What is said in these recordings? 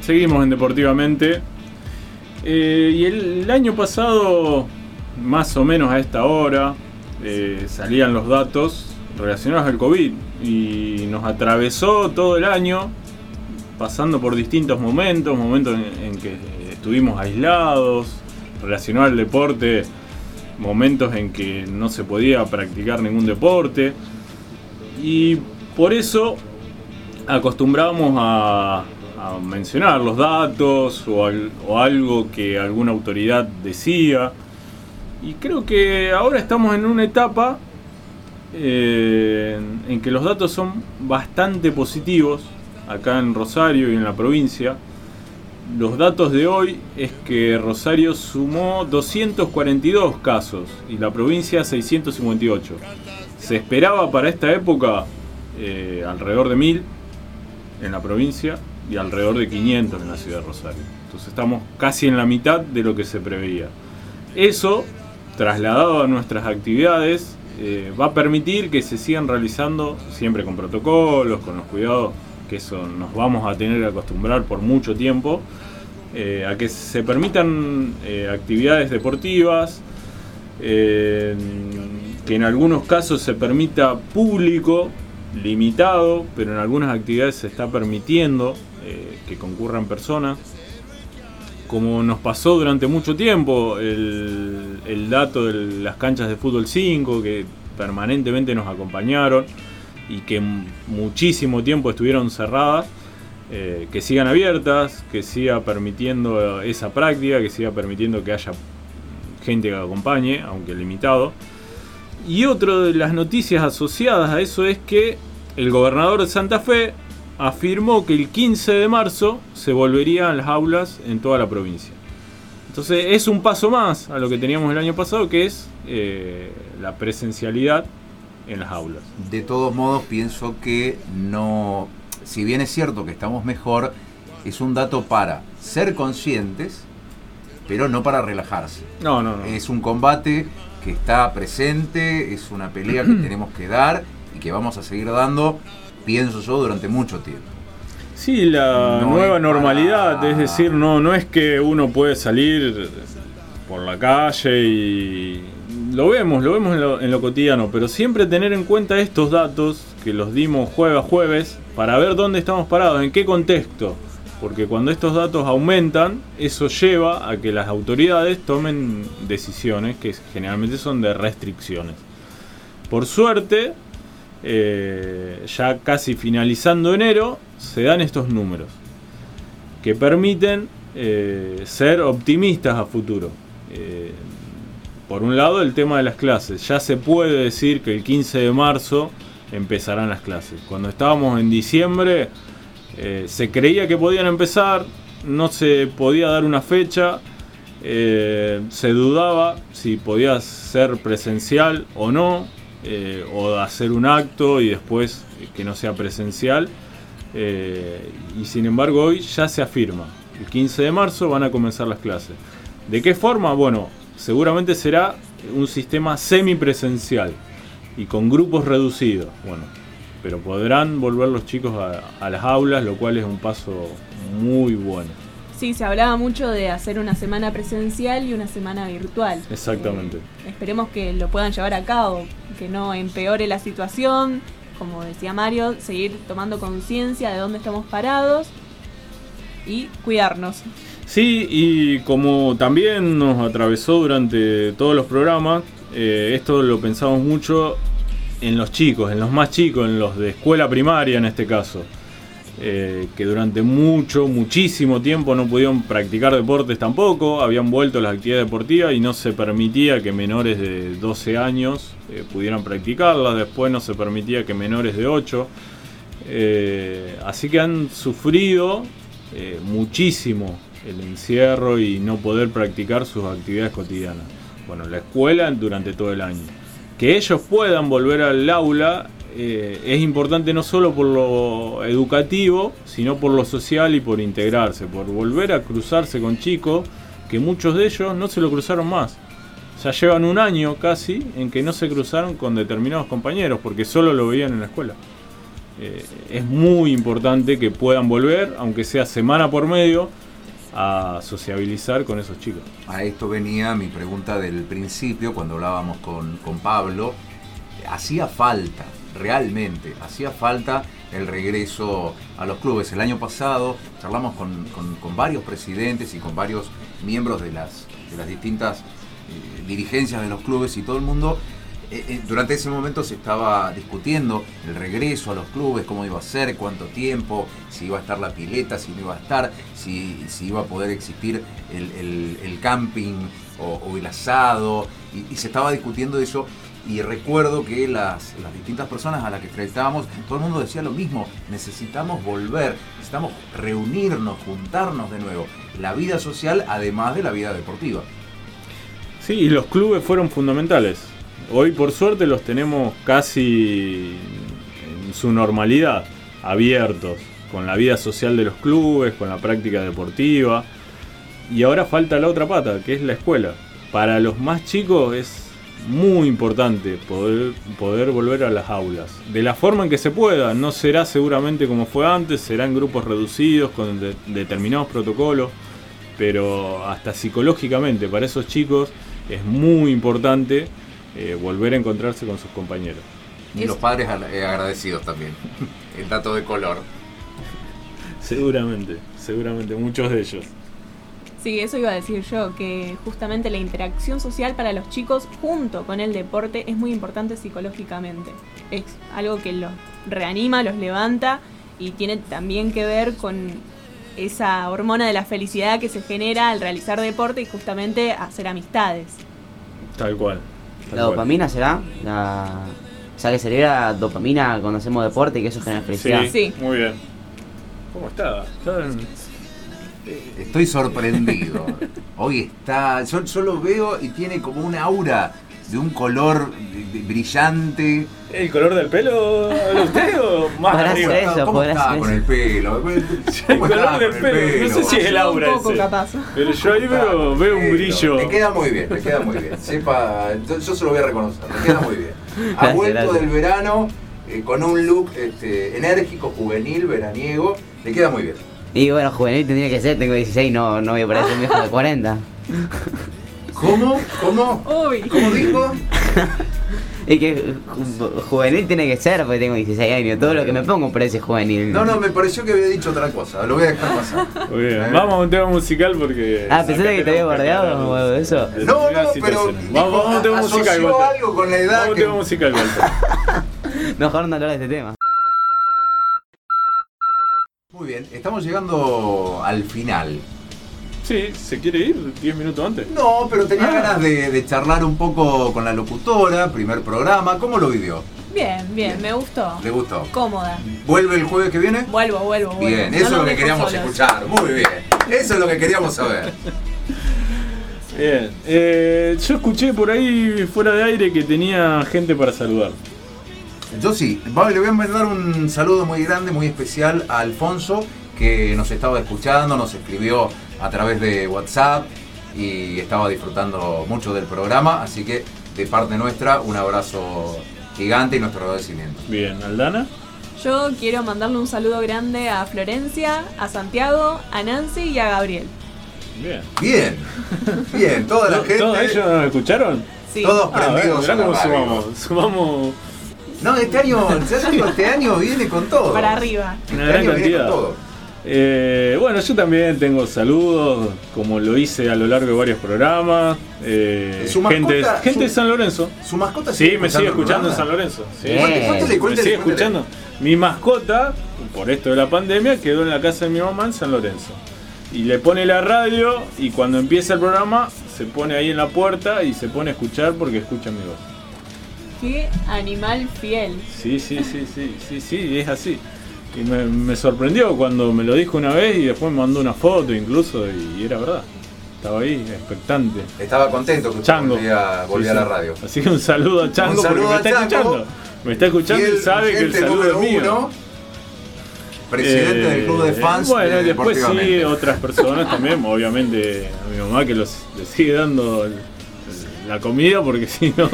Seguimos en Deportivamente. Eh, y el, año pasado, más o menos a esta hora, eh, salían los datos relacionados al COVID y nos atravesó todo el año, pasando por distintos momentos, momentos en, que estuvimos aislados, relacionado al deporte, momentos en que no se podía practicar ningún deporte. Y por eso acostumbramos a, mencionar los datos o, algo que alguna autoridad decía. Y creo que ahora estamos en una etapa eh, en que los datos son bastante positivos acá en Rosario y en la provincia. Los datos de hoy es que Rosario sumó 242 casos y la provincia 658. Se esperaba para esta época eh, alrededor de 1000 en la provincia y alrededor de 500 en la ciudad de Rosario. Entonces estamos casi en la mitad de lo que se preveía. Eso, trasladado a nuestras actividades, eh, va a permitir que se sigan realizando siempre con protocolos, con los cuidados que eso nos vamos a tener que acostumbrar por mucho tiempo, eh, a que se permitan eh, actividades deportivas, que en algunos casos se permita público limitado, pero en algunas actividades se está permitiendo eh, que concurran personas. Como nos pasó durante mucho tiempo, el, dato de las canchas de fútbol 5 que permanentemente nos acompañaron y que muchísimo tiempo estuvieron cerradas, eh, que sigan abiertas, que siga permitiendo esa práctica, que siga permitiendo que haya gente que acompañe, aunque limitado. Y otra de las noticias asociadas a eso es que el gobernador de Santa Fe afirmó que el 15 de marzo se volverían las aulas en toda la provincia. Entonces es un paso más a lo que teníamos el año pasado, que es eh, la presencialidad en las aulas. De todos modos, pienso que no, si bien es cierto que estamos mejor, es un dato para ser conscientes, pero no para relajarse. No, no, no. Es un combate que está presente, es una pelea que tenemos que dar y que vamos a seguir dando, pienso yo, durante mucho tiempo. Sí, la nueva normalidad, es decir, no, no es que uno puede salir por la calle y lo vemos, lo vemos en lo, en lo, cotidiano, pero siempre tener en cuenta estos datos que los dimos jueves a jueves para ver dónde estamos parados, en qué contexto. Porque cuando estos datos aumentan, eso lleva a que las autoridades tomen decisiones que generalmente son de restricciones. Por suerte, eh, ya casi finalizando enero, se dan estos números que permiten eh, ser optimistas a futuro. Eh, por un lado, el tema de las clases. Ya se puede decir que el 15 de marzo empezarán las clases. Cuando estábamos en diciembre, se creía que podían empezar, no se podía dar una fecha, se dudaba si podía ser presencial o no, eh, o hacer un acto y después que no sea presencial. Eh, y sin embargo hoy ya se afirma. El 15 de marzo van a comenzar las clases. ¿De qué forma? Bueno, seguramente será un sistema semipresencial y con grupos reducidos. Bueno, pero podrán volver los chicos a las aulas, lo cual es un paso muy bueno. Sí, se hablaba mucho de hacer una semana presencial y una semana virtual. Exactamente. Eh, esperemos que lo puedan llevar a cabo, que no empeore la situación, como decía Mario, seguir tomando conciencia de dónde estamos parados y cuidarnos. Sí, y como también nos atravesó durante todos los programas, eh, esto lo pensamos mucho en los chicos, en los más chicos, en los de escuela primaria en este caso. Eh, que durante mucho, muchísimo tiempo no pudieron practicar deportes tampoco, habían vuelto a las actividades deportivas y no se permitía que menores de 12 años eh, pudieran practicarlas, después no se permitía que menores de 8. Eh, así que han sufrido muchísimo el encierro y no poder practicar sus actividades cotidianas. Bueno, la escuela durante todo el año. Que ellos puedan volver al aula eh, es importante no solo por lo educativo, sino por lo social y por integrarse, por volver a cruzarse con chicos que muchos de ellos no se lo cruzaron más. Ya llevan un año casi en que no se cruzaron con determinados compañeros porque solo lo veían en la escuela. eh, es muy importante que puedan volver, aunque sea semana por medio, a sociabilizar con esos chicos. A esto venía mi pregunta del principio, cuando hablábamos con, con Pablo. Hacía falta, realmente, hacía falta el regreso a los clubes. El año pasado charlamos con, varios presidentes y con varios miembros de las, de las distintas eh, dirigencias de los clubes y todo el mundo. eh, eh, durante ese momento se estaba discutiendo el regreso a los clubes, cómo iba a ser, cuánto tiempo, si iba a estar la pileta, si no iba a estar, si, si iba a poder existir el, el- camping o, el asado, y se estaba discutiendo eso. Y recuerdo que las, las distintas personas a las que entrevistábamos, todo el mundo decía lo mismo, necesitamos volver, necesitamos reunirnos, juntarnos de nuevo. La vida social además de la vida deportiva. Sí, y los clubes fueron fundamentales. Hoy por suerte los tenemos casi en su normalidad, abiertos, con la vida social de los clubes, con la práctica deportiva. Y ahora falta la otra pata, que es la escuela. Para los más chicos es muy importante poder, poder volver a las aulas. De la forma en que se pueda, no será seguramente como fue antes, será en grupos reducidos, con de- determinados protocolos pero hasta psicológicamente para esos chicos es muy importante eh, volver a encontrarse con sus compañeros. Y los padres eh, agradecidos también. El dato de color. Seguramente, seguramente muchos de ellos. Sí, eso iba a decir yo, que justamente la interacción social para los chicos junto con el deporte es muy importante psicológicamente. Es algo que los reanima, los levanta y tiene también que ver con esa hormona de la felicidad que se genera al realizar deporte y justamente hacer amistades. Tal cual. tal ¿La cual. dopamina será? La... O sea, que se libera dopamina cuando hacemos deporte y que eso genera felicidad. Sí, Sí. muy bien. ¿Cómo está? Está en- Estoy sorprendido. Hoy está. Yo, yo lo veo y tiene como un aura de un color brillante. ¿El color del pelo de usted o más Podrá arriba? ser eso, ¿Cómo podrá está ser con eso. el pelo? El ¿Cómo color del pelo. No sé si es el aura un poco ese. capaz. Pero yo ahí veo, veo un brillo. Le queda muy bien, le queda muy bien. Sepa, yo, yo se lo voy a reconocer, le queda muy bien. Ha Gracias, vuelto gracias. del verano eh, con un look este, enérgico, juvenil, veraniego. Le queda muy bien. Y bueno, juvenil tendría que ser, tengo 16, no, no voy a parecer un viejo de 40. ¿Cómo? ¿Cómo? Uy. ¿Cómo dijo? Y que ju- juvenil tiene que ser, porque tengo 16 años. Todo lo que me pongo parece juvenil. No, no, me pareció que había dicho otra cosa. Lo voy a dejar pasar. Muy bien. Eh. Vamos a un tema musical porque. Ah, pensé que te había aclarar o algo de eso. No, no, pero Vamos, vamos a un tema musical, asoció Walter. algo con la edad Vamos a un que- tema musical, Walter. Mejor no hablar de este tema. Muy bien, estamos llegando al final. Sí, ¿se quiere ir 10 minutos antes? No, pero tenía Ah. ganas de, de charlar un poco con la locutora, primer programa. ¿Cómo lo vivió? Bien, bien, me gustó. ¿Le gustó? Cómoda. ¿Vuelve el jueves que viene? Vuelvo, vuelvo, vuelvo. Bien, No eso es lo que queríamos solos. escuchar. Muy bien. Eso es lo que queríamos saber. Bien. Eh, yo escuché por ahí fuera de aire que tenía gente para saludar. Yo sí, le voy a mandar un saludo muy grande, muy especial a Alfonso, que nos estaba escuchando, nos escribió a través de WhatsApp y estaba disfrutando mucho del programa, así que de parte nuestra un abrazo gigante y nuestro agradecimiento. Bien, Aldana. Yo quiero mandarle un saludo grande a Florencia, a Santiago, a Nancy y a Gabriel. Bien. Bien, bien, toda la gente... ¿Todos ellos nos escucharon? Sí. Todos Ah, prendidos mirá cómo sumamos. Sumamos No, este año, este año viene con todo. Para arriba. Este una gran año viene con cantidad. todo. Eh, bueno, yo también tengo saludos, como lo hice a lo largo de varios programas. Eh, Su gente, mascota- gente de San Lorenzo. Su mascota Sí, me sigue escuchando en? San Lorenzo. Sí. Bien. Cuéntale, cuéntale, Me cuéntale, sigue cuéntale. escuchando. Mi mascota, por esto de la pandemia, quedó en la casa de mi mamá en San Lorenzo. Y le pone la radio y cuando empieza el programa se pone ahí en la puerta y se pone a escuchar porque escucha mi voz. Qué animal fiel. Sí, sí, sí, sí, sí, sí, es así. Y me, me sorprendió cuando me lo dijo una vez y después me mandó una foto incluso y, era verdad. Estaba ahí, expectante. Estaba contento que Chango. volvía, volvía Sí, a la radio. Así que un saludo a Chango saludo porque me a está Chango. escuchando. Me está escuchando y sabe que el saludo es mío. uno, presidente Eh, del club de fans. Bueno, de y después sí, otras personas también, obviamente a mi mamá que los, le sigue dando el- la comida porque si no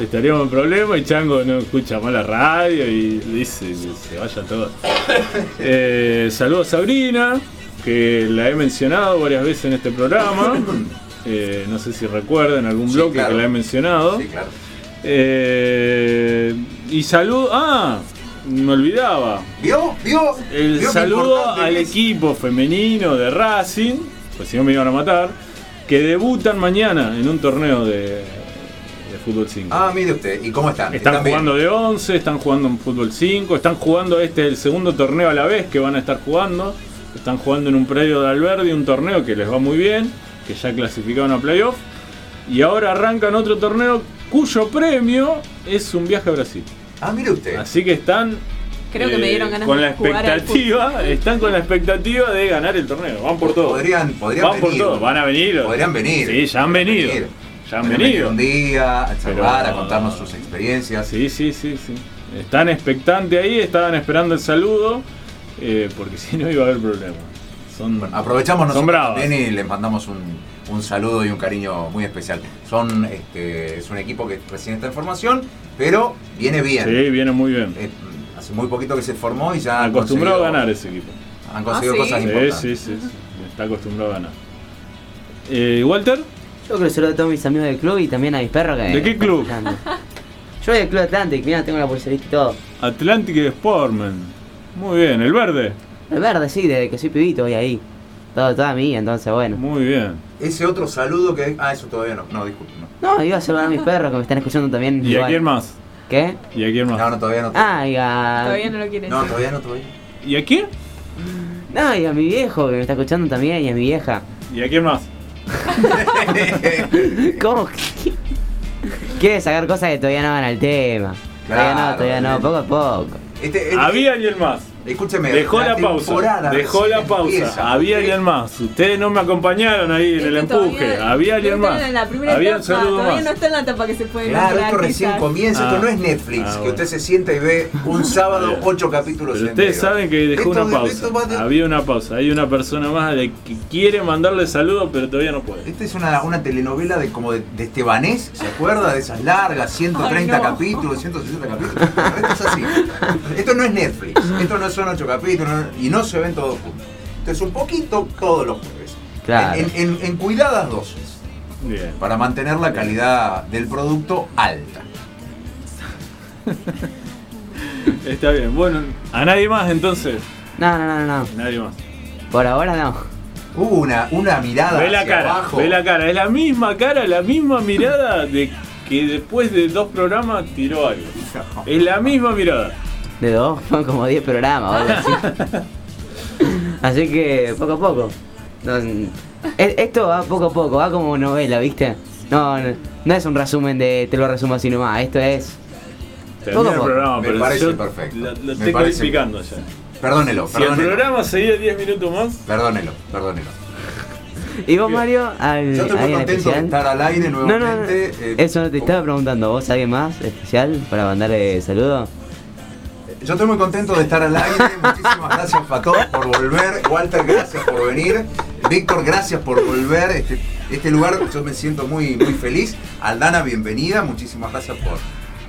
estaríamos en problema y Chango no escucha más la radio y dice que se vaya todo. Eh, saludos a Sabrina, que la he mencionado varias veces en este programa. Eh, no sé si recuerdan algún Sí, bloque claro. que la he mencionado. Sí, claro. Eh, y saludo. Ah, me olvidaba. ¿Vio? ¿Vio? El ¿Vio qué saludo al equipo femenino de Racing, pues si no me iban a matar, que debutan mañana en un torneo de, de fútbol 5. Ah, mire usted. ¿Y cómo están? están jugando de 11, están jugando en fútbol 5, están jugando este el segundo torneo a la vez que van a estar jugando. Están jugando en un predio de Alberdi, un torneo que les va muy bien, que ya clasificaron a playoff. Y ahora arrancan otro torneo cuyo premio es un viaje a Brasil. Ah, mire usted. Así que están Creo que me eh, dieron ganas con de la jugar expectativa, están con la expectativa de ganar el torneo. Van por todo. Podrían, podrían Van por venir. todo, van a venir. Podrían venir. Sí, ya han venido. venir. Ya han Podrían venido. un día a charlar, Pero- a contarnos sus experiencias. Sí, sí, sí, sí. Están expectantes ahí, estaban esperando el saludo, eh, porque si no iba a haber problema. Son, Bueno, aprovechamos nosotros también y les mandamos un, un saludo y un cariño muy especial. Son, este, es un equipo que recién está en formación, pero viene bien. Sí, viene muy bien. Eh, hace muy poquito que se formó y ya han Acostumbrado a ganar ese equipo. Han conseguido Ah, ¿sí? cosas Sí, importantes. sí, sí, sí. Está acostumbrado a ganar. Eh, Walter, Yo quiero saludar a todos mis amigos del club y también a mis perros que. ¿De qué club? Yo voy del Club Atlantic, mira, tengo la pulserita y todo. Atlantic Sportman. Muy bien, el verde. El verde, sí, desde que soy pibito voy ahí. Todo, toda mía, entonces bueno. Muy bien. Ese otro saludo que. Ah, eso todavía no. No, disculpe. No, No, iba a saludar a mis perros que me están escuchando también. ¿Y a igual. quién más? ¿Qué? ¿Y a quién más? no, no, todavía no. Ah, y a. Todavía no lo quiere No, todavía no, todavía. ¿Y a quién? No, y a mi viejo que me está escuchando también y a mi vieja. ¿Y a quién más? ¿Cómo? que- Quiere sacar cosas que todavía no van al tema. todavía no, Claro, todavía no, poco a poco. Este- este- Había alguien más. Escúcheme. Dejó la, pausa. Dejó la pausa. empieza. Había alguien más. Ustedes no me acompañaron ahí en el empuje. todavía- Había alguien más. En la primera Había un etapa, saludo todavía más. no está en la etapa que se puede Claro, nombrar, esto recién quizás. comienza, Ah. esto no es Netflix, Ah, que bueno. usted se sienta y ve un sábado ocho capítulos Pero ustedes saben que dejó Esto- una pausa. de- Había una pausa. Hay una persona más de que quiere mandarle saludos, pero todavía no puede. Esta es una, una telenovela de como de, de Estebanés, ¿se acuerda? De esas largas, 130 Ay, no. capítulos, 160 capítulos. Esto es así. Esto no es Netflix, esto no son ocho capítulos y no se ven todos juntos. Esto es un poquito todos los jueves. Claro. En, en- en cuidadas dosis, Bien. para mantener la calidad del producto alta. Está bien. Bueno, a nadie más entonces. No, no, no, no. Nadie más. Por ahora no. Hubo una, una mirada Ve la hacia cara. abajo. Ve la cara. Es la misma cara, la misma mirada de que después de dos programas tiró algo. Es la misma mirada. De dos, fueron como 10 programas o algo así. Así que poco a poco. No, e- esto va poco a poco, va como novela, ¿viste? No, no, no es un resumen de te lo resumo así nomás, esto es. El poco. programa, Me parece yo perfecto. Lo, lo Me estoy parece- calificando ya. Perdónelo, Si el perdónelo. programa seguía 10 minutos más, Perdónelo, perdónelo. ¿Y vos. Mario? ¿Al, Yo estoy muy contento de especial? estar al aire No, no, no, nuevamente. eh, eso no te estaba preguntando. ¿Vos alguien más especial para mandarle saludo? Yo estoy muy contento de estar al aire. Muchísimas gracias, Fató, por volver. Walter, gracias por venir. Víctor, gracias por volver. Este, este lugar yo me siento muy, muy feliz. Aldana, bienvenida. Muchísimas gracias por,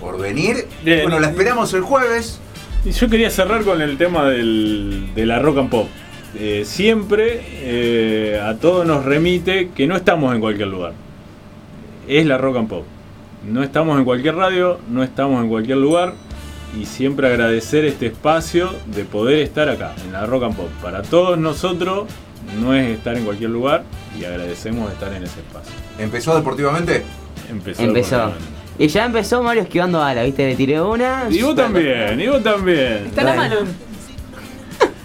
por venir. Bien. Bueno, la esperamos el jueves. Y yo quería cerrar con el tema del, de la rock and pop. Eh, siempre eh, a todos nos remite que no estamos en cualquier lugar. Es la rock and pop. No estamos en cualquier radio, no estamos en cualquier lugar. Y siempre agradecer este espacio de poder estar acá, en la rock and pop. Para todos nosotros no es estar en cualquier lugar y agradecemos estar en ese espacio. ¿Empezó deportivamente? Empezó. Empezó. deportivamente. Y ya empezó Mario esquivando balas, ¿viste? Le tiré una. Y vos también, y vos también. Está en la mano.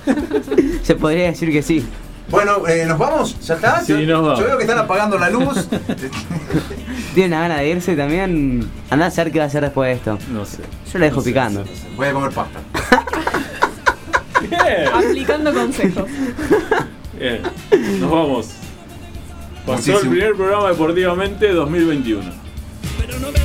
Se podría decir que sí. Bueno, eh, ¿nos vamos? ¿Ya está? Sí, Yo- nos vamos. Yo veo que están apagando la luz. ¿Tiene una gana de irse también? Andá a saber qué va a hacer después de esto. No sé. Yo la dejo No sé, picando. no sé. Voy a comer pasta. Bien. Aplicando consejos. Bien, nos vamos. Pasó Muchísimo. el primer programa Deportivamente 2021. Pero no me